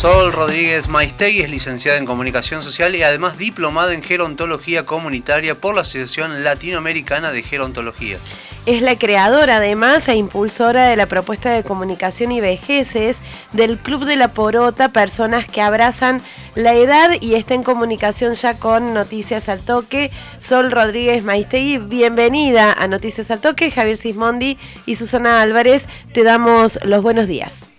Sol Rodríguez Maistegui es licenciada en Comunicación Social y además diplomada en Gerontología Comunitaria por la Asociación Latinoamericana de Gerontología. Es la creadora además e impulsora de la propuesta de comunicación y vejeces del Club de la Porota, personas que abrazan la edad y está en comunicación ya con Noticias al Toque. Sol Rodríguez Maistegui, bienvenida a Noticias al Toque. Javier Sismondi y Susana Álvarez, te damos los buenos días.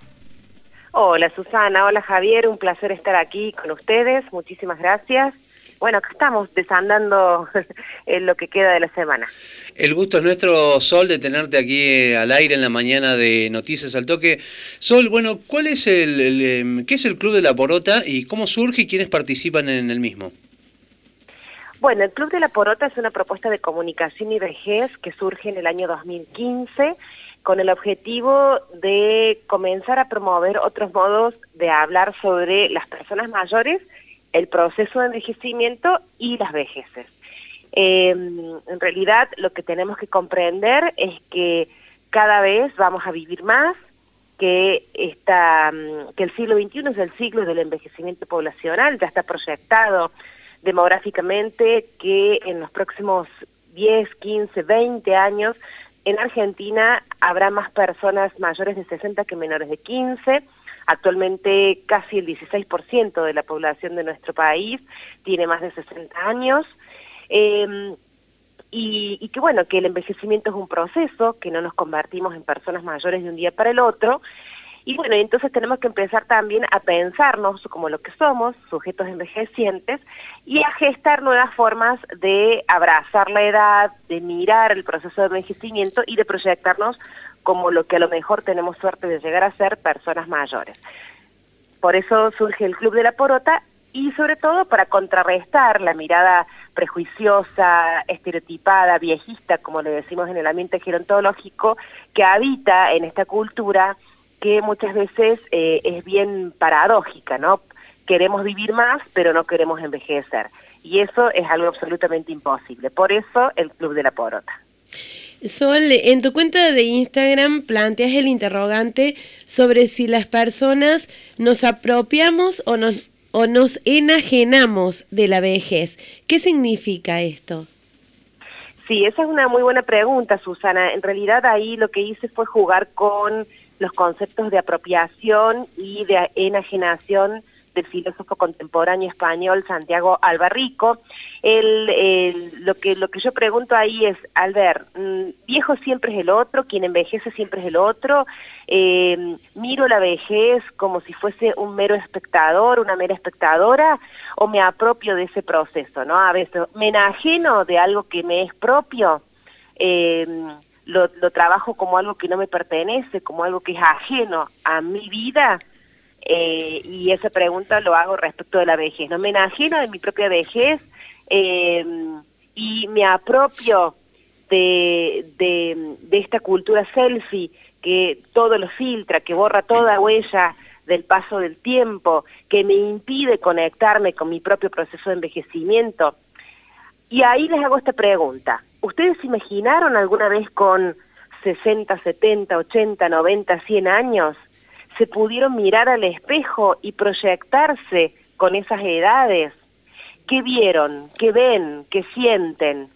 Hola Susana, hola Javier, un placer estar aquí con ustedes, muchísimas gracias. Bueno, acá estamos desandando en lo que queda de la semana. El gusto es nuestro, Sol, de tenerte aquí eh, al aire en la mañana de Noticias al Toque. Sol, bueno, ¿cuál es el, em, qué es el Club de la Porota y cómo surge y quiénes participan en el mismo? Bueno, el Club de la Porota es una propuesta de comunicación y vejez que surge en el año 2015 con el objetivo de comenzar a promover otros modos de hablar sobre las personas mayores, el proceso de envejecimiento y las vejeces. Em, en realidad lo que tenemos que comprender es que cada vez vamos a vivir más, que, esta, mm, que el siglo XXI es el siglo del envejecimiento poblacional, ya está proyectado demográficamente que en los próximos 10, 15, 20 años en Argentina habrá más personas mayores de 60 que menores de 15. Actualmente casi el 16% de la población de nuestro país tiene más de 60 años. Em, y, y, que bueno, que el envejecimiento es un proceso, que no nos convertimos en personas mayores de un día para el otro, y bueno, entonces tenemos que empezar también a pensarnos como lo que somos, sujetos envejecientes, y a gestar nuevas formas de abrazar la edad, de mirar el proceso de envejecimiento y de proyectarnos como lo que a lo mejor tenemos suerte de llegar a ser personas mayores. Por eso surge el Club de la Porota y sobre todo para contrarrestar la mirada prejuiciosa, estereotipada, viejista, como le decimos en el ambiente gerontológico, que habita en esta cultura que muchas veces eh, es bien paradójica, ¿no? Queremos vivir más, pero no queremos envejecer. Y eso es algo absolutamente imposible. Por eso el Club de la Porota. Sol, en tu cuenta de Instagram planteas el interrogante sobre si las personas nos apropiamos o nos, o nos enajenamos de la vejez. ¿Qué significa esto? Sí, esa es una muy buena pregunta, Susana. En realidad ahí lo que hice fue jugar con los conceptos de apropiación y de enajenación del filósofo contemporáneo español Santiago Albarrico. lo, que, lo que yo pregunto ahí es, al ver, mm, viejo siempre es el otro, quien envejece siempre es el otro, eh, miro la vejez como si fuese un mero espectador, una mera espectadora, o me apropio de ese proceso, ¿no? A veces me enajeno de algo que me es propio, eh, lo, trabajo como algo que no me pertenece, como algo que es ajeno a mi vida, eh, y esa pregunta lo hago respecto de la vejez. No me enajeno de mi propia vejez eh, y me apropio de, de, de, esta cultura selfie que todo lo filtra, que borra toda huella del paso del tiempo, que me impide conectarme con mi propio proceso de envejecimiento. Y ahí les hago esta pregunta. ¿Ustedes imaginaron alguna vez con 60, 70, 80, 90, 100 años? ¿Se pudieron mirar al espejo y proyectarse con esas edades? ¿Qué vieron? ¿Qué ven? ¿Qué sienten?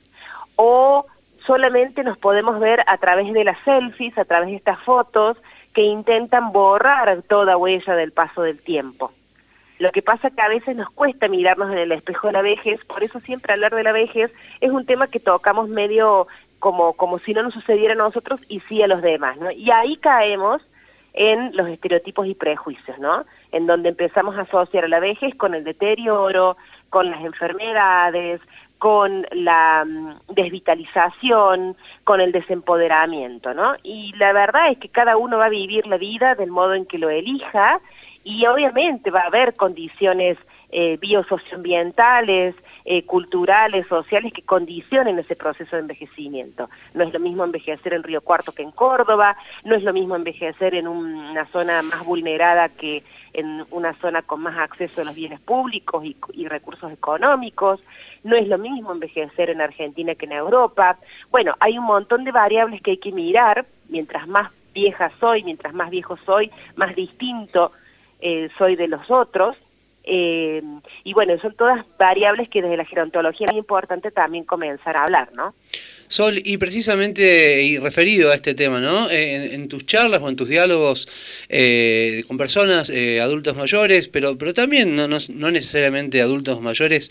¿O solamente nos podemos ver a través de las selfies, a través de estas fotos que intentan borrar toda huella del paso del tiempo? Lo que pasa que a veces nos cuesta mirarnos en el espejo de la vejez, por eso siempre hablar de la vejez es un tema que tocamos medio como, como si no nos sucediera a nosotros y sí a los demás, ¿no? Y ahí caemos en los estereotipos y prejuicios, ¿no? En donde empezamos a asociar a la vejez con el deterioro, con las enfermedades, con la mm, desvitalización, con el desempoderamiento, ¿no? Y la verdad es que cada uno va a vivir la vida del modo en que lo elija y obviamente va a haber condiciones eh, biosocioambientales, eh, culturales, sociales que condicionen ese proceso de envejecimiento. No es lo mismo envejecer en Río Cuarto que en Córdoba, no es lo mismo envejecer en una zona más vulnerada que en una zona con más acceso a los bienes públicos y, y recursos económicos, no es lo mismo envejecer en Argentina que en Europa. Bueno, hay un montón de variables que hay que mirar, mientras más vieja soy, mientras más viejo soy, más distinto eh, soy de los otros, eh, y bueno, son todas variables que desde la gerontología es importante también comenzar a hablar, ¿no? Sol, y precisamente y referido a este tema, ¿no? Eh, en, tus charlas o en tus diálogos eh, con personas, adultos mayores, pero, pero también no, no, necesariamente adultos mayores,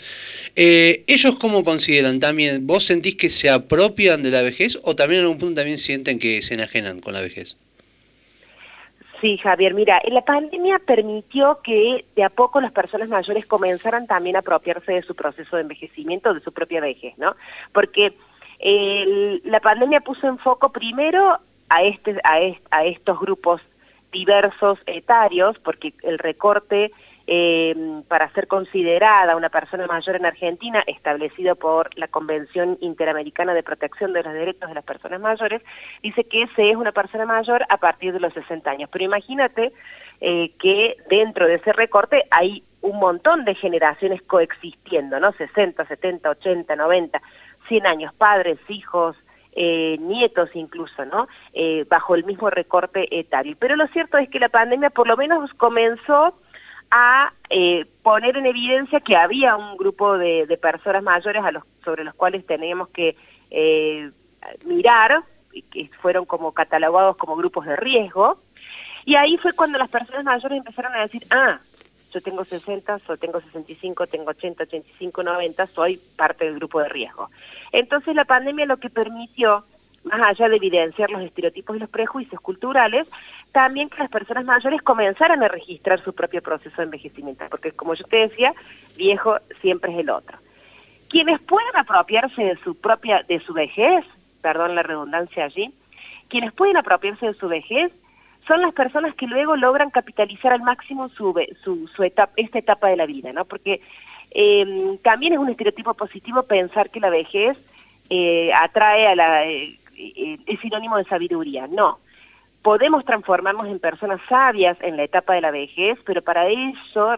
¿ellos cómo consideran también? ¿Vos sentís que se apropian de la vejez o también en algún punto también sienten que se enajenan con la vejez? Sí, Javier, mira, la pandemia permitió que de a poco las personas mayores comenzaran también a apropiarse de su proceso de envejecimiento, de su propia vejez, ¿no? Porque la pandemia puso en foco primero este, a estos grupos diversos etarios, porque el recorte eh, para ser considerada una persona mayor en Argentina, establecido por la Convención Interamericana de Protección de los Derechos de las Personas Mayores, dice que se es una persona mayor a partir de los 60 años. Pero imagínate eh, que dentro de ese recorte hay un montón de generaciones coexistiendo, ¿no? 60, 70, 80, 90, 100 años, padres, hijos, eh, nietos incluso, ¿no? Bajo el mismo recorte etario. Pero lo cierto es que la pandemia por lo menos comenzó a eh, poner en evidencia que había un grupo de, personas mayores sobre los cuales teníamos que eh, mirar, que fueron como catalogados como grupos de riesgo, y ahí fue cuando las personas mayores empezaron a decir, ah, yo tengo 60, yo tengo 65, tengo 80, 85, 90, soy parte del grupo de riesgo. Entonces la pandemia lo que permitió más allá de evidenciar los estereotipos y los prejuicios culturales, también que las personas mayores comenzaran a registrar su propio proceso de envejecimiento, porque como yo te decía, viejo siempre es el otro. Quienes puedan apropiarse de su propia, de su vejez, perdón la redundancia allí, quienes pueden apropiarse de su vejez son las personas que luego logran capitalizar al máximo su, su, etapa, esta etapa de la vida, ¿no? Porque em, también es un estereotipo positivo pensar que la vejez eh, atrae a la... Eh, es sinónimo de sabiduría, no. Podemos transformarnos en personas sabias en la etapa de la vejez, pero para eso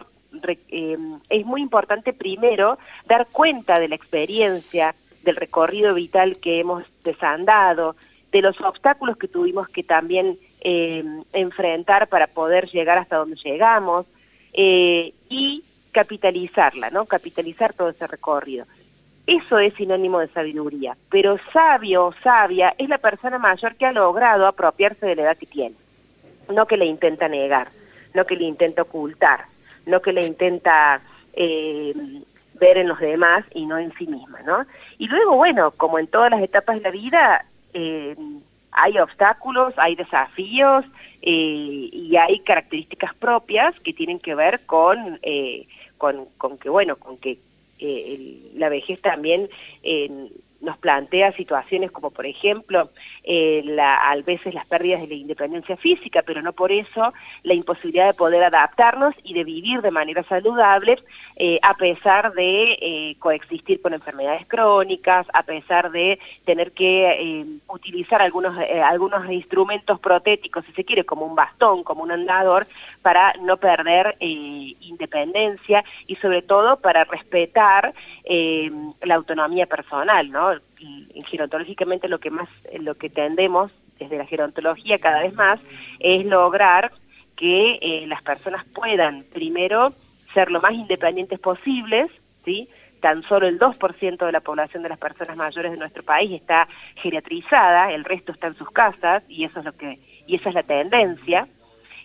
eh, es muy importante primero dar cuenta de la experiencia, del recorrido vital que hemos desandado, de los obstáculos que tuvimos que también eh, enfrentar para poder llegar hasta donde llegamos eh, y capitalizarla, ¿no? Capitalizar todo ese recorrido. Eso es sinónimo de sabiduría, pero sabio o sabia es la persona mayor que ha logrado apropiarse de la edad que tiene, no que le intenta negar, no que le intenta ocultar, no que le intenta eh, ver en los demás y no en sí misma, ¿no? Y luego, bueno, como en todas las etapas de la vida, eh, hay obstáculos, hay desafíos eh, y hay características propias que tienen que ver con, con, con que, bueno, con que eh, la vejez también nos plantea situaciones como por ejemplo eh, a veces las pérdidas de la independencia física, pero no por eso la imposibilidad de poder adaptarnos y de vivir de manera saludable eh, a pesar de eh, coexistir con enfermedades crónicas, a pesar de tener que utilizar algunos, algunos instrumentos protéticos, si se quiere, como un bastón, como un andador, para no perder independencia y sobre todo para respetar la autonomía personal, ¿no? Gerontológicamente lo que más, lo que tendemos desde la gerontología cada vez más es lograr que eh, las personas puedan primero ser lo más independientes posibles, ¿sí? tan solo el 2% de la población de las personas mayores de nuestro país está geriatrizada, el resto está en sus casas y eso es lo que y esa es la tendencia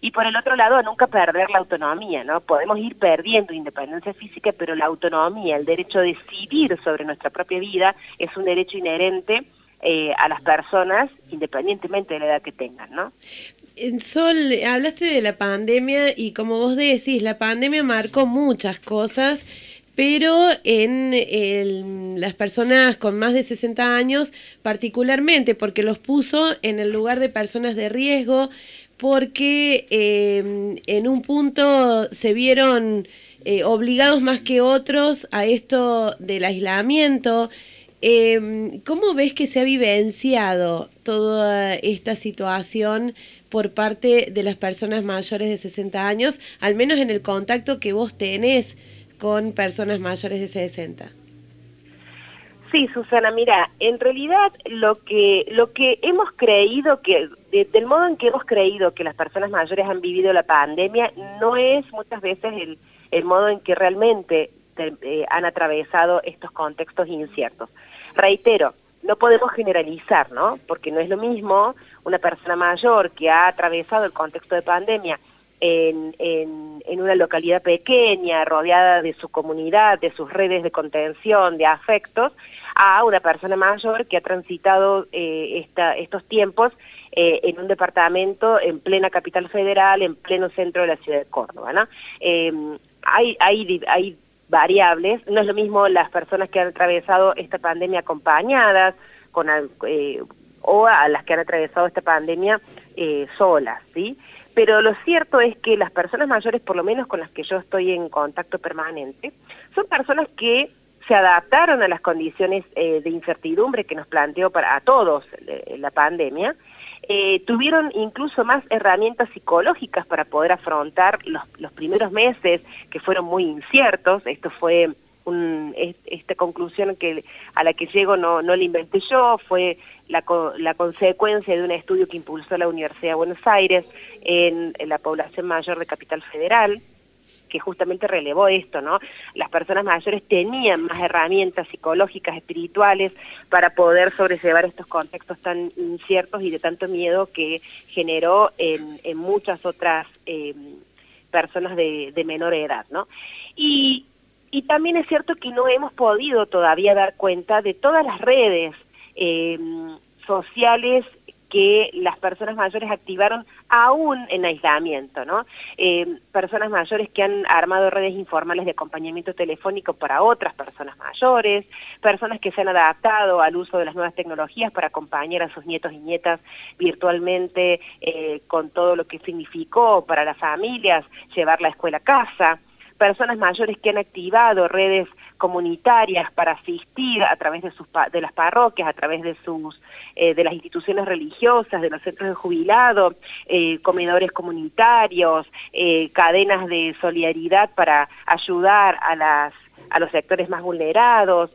y por el otro lado nunca perder la autonomía, ¿no? Podemos ir perdiendo independencia física, pero la autonomía, el derecho a decidir sobre nuestra propia vida es un derecho inherente eh, a las personas independientemente de la edad que tengan, ¿no? Sol, hablaste de la pandemia y como vos decís, la pandemia marcó muchas cosas, pero en las personas con más de 60 años particularmente, porque los puso en el lugar de personas de riesgo, porque em, en un punto se vieron eh, obligados más que otros a esto del aislamiento. Em, ¿Cómo ves que se ha vivenciado toda esta situación por parte de las personas mayores de 60 años, al menos en el contacto que vos tenés con personas mayores de 60? Sí, Susana, mira, en realidad lo que, lo que hemos creído que del modo en que hemos creído que las personas mayores han vivido la pandemia, no es muchas veces el, modo en que realmente eh, han atravesado estos contextos inciertos. Reitero, no podemos generalizar, ¿no? Porque no es lo mismo una persona mayor que ha atravesado el contexto de pandemia en, una localidad pequeña, rodeada de su comunidad, de sus redes de contención, de afectos, a una persona mayor que ha transitado eh, estos tiempos eh, en un departamento en plena capital federal, en pleno centro de la ciudad de Córdoba. Em, hay, hay, variables, no es lo mismo las personas que han atravesado esta pandemia acompañadas, con, eh, o a las que han atravesado esta pandemia solas, ¿sí? pero lo cierto es que las personas mayores, por lo menos con las que yo estoy en contacto permanente, son personas que se adaptaron a las condiciones eh, de incertidumbre que nos planteó para a todos eh, la pandemia, eh, tuvieron incluso más herramientas psicológicas para poder afrontar los, primeros meses que fueron muy inciertos, esto fue esta conclusión que, a la que llego no, no la inventé yo, fue la, la, consecuencia de un estudio que impulsó la Universidad de Buenos Aires en, la población mayor de Capital Federal, que justamente relevó esto, ¿no? Las personas mayores tenían más herramientas psicológicas, espirituales, para poder sobrellevar estos contextos tan inciertos y de tanto miedo que generó en, muchas otras eh, personas de, menor edad, ¿no? Y, también es cierto que no hemos podido todavía dar cuenta de todas las redes eh, sociales que las personas mayores activaron aún en aislamiento, ¿no? Eh, personas mayores que han armado redes informales de acompañamiento telefónico para otras personas mayores, personas que se han adaptado al uso de las nuevas tecnologías para acompañar a sus nietos y nietas virtualmente eh, con todo lo que significó para las familias llevar la escuela a casa, personas mayores que han activado redes comunitarias para asistir a través de, sus, de las parroquias, a través de, sus, eh, de las instituciones religiosas, de los centros de jubilado, eh, comedores comunitarios, eh, cadenas de solidaridad para ayudar a las a los sectores más vulnerados,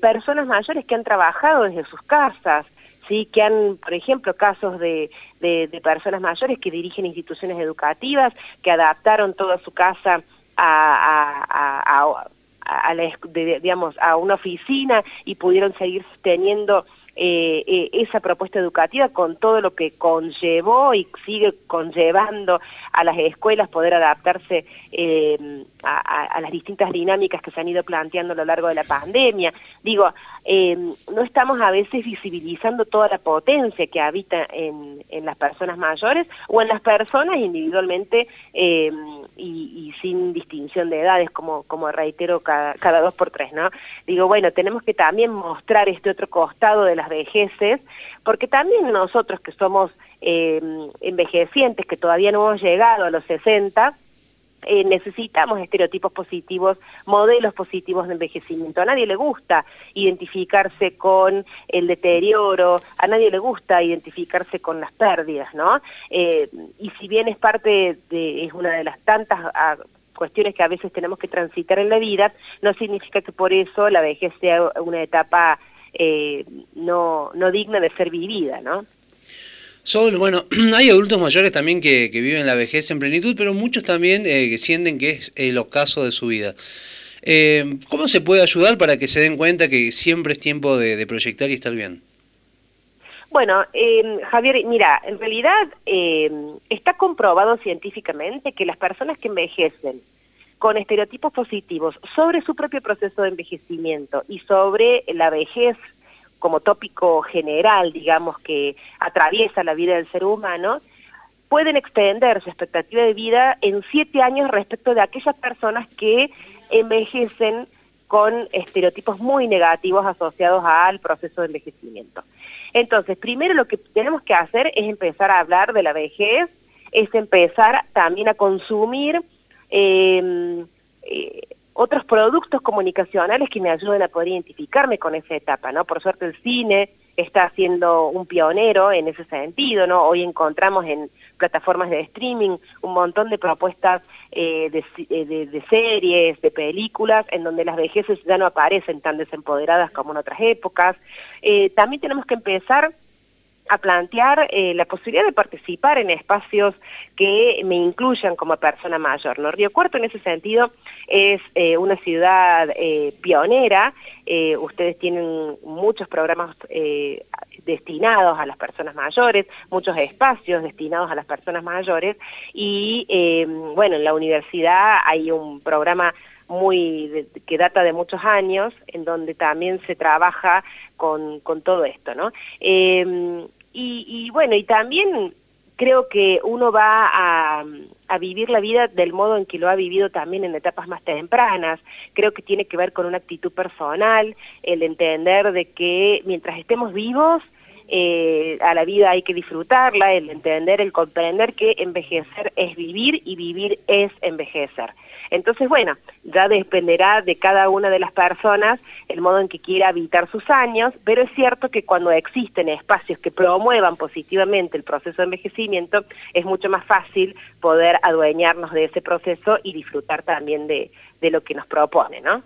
personas mayores que han trabajado desde sus casas, ¿sí? que han, por ejemplo, casos de, de, personas mayores que dirigen instituciones educativas, que adaptaron toda su casa a, a, una oficina y pudieron seguir teniendo eh, eh, esa propuesta educativa con todo lo que conllevó y sigue conllevando a las escuelas poder adaptarse eh, a, las distintas dinámicas que se han ido planteando a lo largo de la pandemia. Digo, no estamos a veces visibilizando toda la potencia que habita en, las personas mayores o en las personas individualmente y, sin distinción de edades, como, como reitero cada, cada dos por tres, ¿no? Digo, bueno, tenemos que también mostrar este otro costado de las vejeces, porque también nosotros que somos eh, envejecientes, que todavía no hemos llegado a los 60, eh, necesitamos estereotipos positivos, modelos positivos de envejecimiento. A nadie le gusta identificarse con el deterioro, a nadie le gusta identificarse con las pérdidas, ¿no? Eh, y si bien es parte de, es una de las tantas ah, cuestiones que a veces tenemos que transitar en la vida, no significa que por eso la vejez sea una etapa eh, no, no digna de ser vivida, ¿no? Sol, bueno, hay adultos mayores también que, viven la vejez en plenitud, pero muchos también eh, que sienten que es el ocaso de su vida. Eh, ¿Cómo se puede ayudar para que se den cuenta que siempre es tiempo de, proyectar y estar bien? Bueno, Javier, mira, en realidad está comprobado científicamente que las personas que envejecen con estereotipos positivos sobre su propio proceso de envejecimiento y sobre la vejez como tópico general, digamos, que atraviesa la vida del ser humano, pueden extender su expectativa de vida en siete años respecto de aquellas personas que envejecen con estereotipos muy negativos asociados al proceso de envejecimiento. Entonces, primero lo que tenemos que hacer es empezar a hablar de la vejez, es empezar también a consumir Em, eh, otros productos comunicacionales que me ayuden a poder identificarme con esa etapa, ¿no? Por suerte el cine está siendo un pionero en ese sentido, ¿no? Hoy encontramos en plataformas de streaming un montón de propuestas eh, eh, de, series, de películas, en donde las vejeces ya no aparecen tan desempoderadas como en otras épocas. también tenemos que empezar a plantear eh, la posibilidad de participar en espacios que me incluyan como persona mayor. ¿no? Río Cuarto en ese sentido es eh, una ciudad eh, pionera, ustedes tienen muchos programas destinados a las personas mayores, muchos espacios destinados a las personas mayores y bueno, en la universidad hay un programa muy que data de muchos años, en donde también se trabaja con, todo esto, ¿no? Y, bueno, y también creo que uno va a, vivir la vida del modo en que lo ha vivido también en etapas más tempranas. Creo que tiene que ver con una actitud personal, el entender de que mientras estemos vivos, eh, a la vida hay que disfrutarla, el entender, el comprender que envejecer es vivir y vivir es envejecer. Entonces, bueno, ya dependerá de cada una de las personas el modo en que quiera habitar sus años, pero es cierto que cuando existen espacios que promuevan positivamente el proceso de envejecimiento, es mucho más fácil poder adueñarnos de ese proceso y disfrutar también de, de lo que nos propone, ¿no?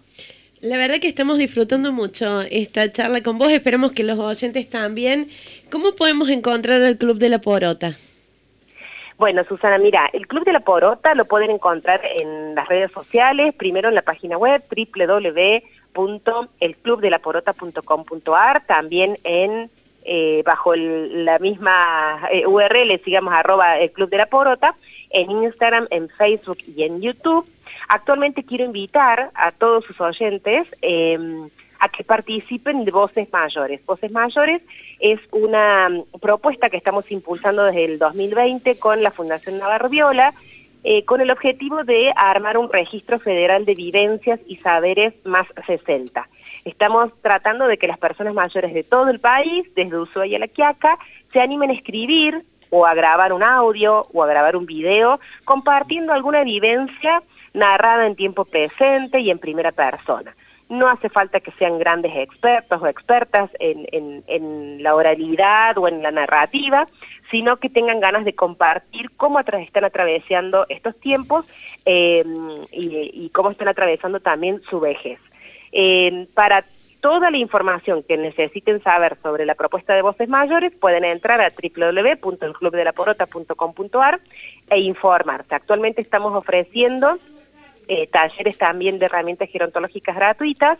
La verdad que estamos disfrutando mucho esta charla con vos, esperamos que los oyentes también. ¿Cómo podemos encontrar el Club de la Porota? Bueno, Susana, mira, el Club de la Porota lo pueden encontrar en las redes sociales, primero en la página web www.elclubdelaporota.com.ar, también en eh, bajo la misma eh, URL, sigamos arroba el Club de la Porota, en Instagram, en Facebook y en YouTube. Actualmente quiero invitar a todos sus oyentes em, a que participen de Voces Mayores. Voces Mayores es una mm, propuesta que estamos impulsando desde el 2020 con la Fundación Navarro Viola, eh, con el objetivo de armar un registro federal de vivencias y saberes más 60. Estamos tratando de que las personas mayores de todo el país, desde Ushuaia a La Quiaca, se animen a escribir o a grabar un audio o a grabar un video compartiendo alguna vivencia narrada en tiempo presente y en primera persona. No hace falta que sean grandes expertos o expertas en, la oralidad o en la narrativa, sino que tengan ganas de compartir cómo están atravesando estos tiempos eh, y, cómo están atravesando también su vejez. Para toda la información que necesiten saber sobre la propuesta de voces mayores pueden entrar a www.elclubdelaporota.com.ar e informarse. Actualmente estamos ofreciendo eh, talleres también de herramientas gerontológicas gratuitas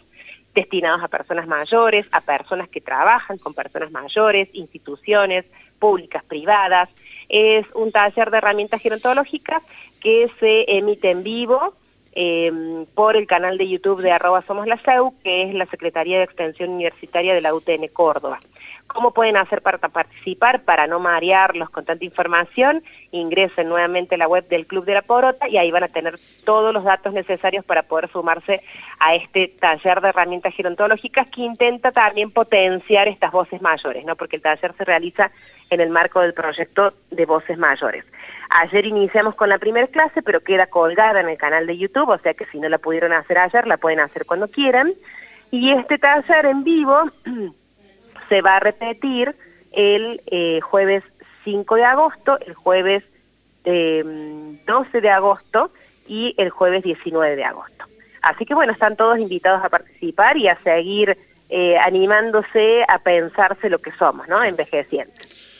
destinados a personas mayores, a personas que trabajan con personas mayores, instituciones públicas, privadas. Es un taller de herramientas gerontológicas que se emite en vivo Em, por el canal de YouTube de arroba Somos la CEU, que es la Secretaría de Extensión Universitaria de la UTN Córdoba. ¿Cómo pueden hacer para participar? Para no marearlos con tanta información, ingresen nuevamente a la web del Club de la Porota y ahí van a tener todos los datos necesarios para poder sumarse a este taller de herramientas gerontológicas que intenta también potenciar estas voces mayores, ¿no? porque el taller se realiza en el marco del proyecto de voces mayores. Ayer iniciamos con la primera clase, pero queda colgada en el canal de YouTube, o sea que si no la pudieron hacer ayer, la pueden hacer cuando quieran. Y este taller en vivo se va a repetir el eh, jueves 5 de agosto, el jueves 12 em, de agosto y el jueves 19 de agosto. Así que bueno, están todos invitados a participar y a seguir eh, animándose a pensarse lo que somos, ¿no? Envejeciendo.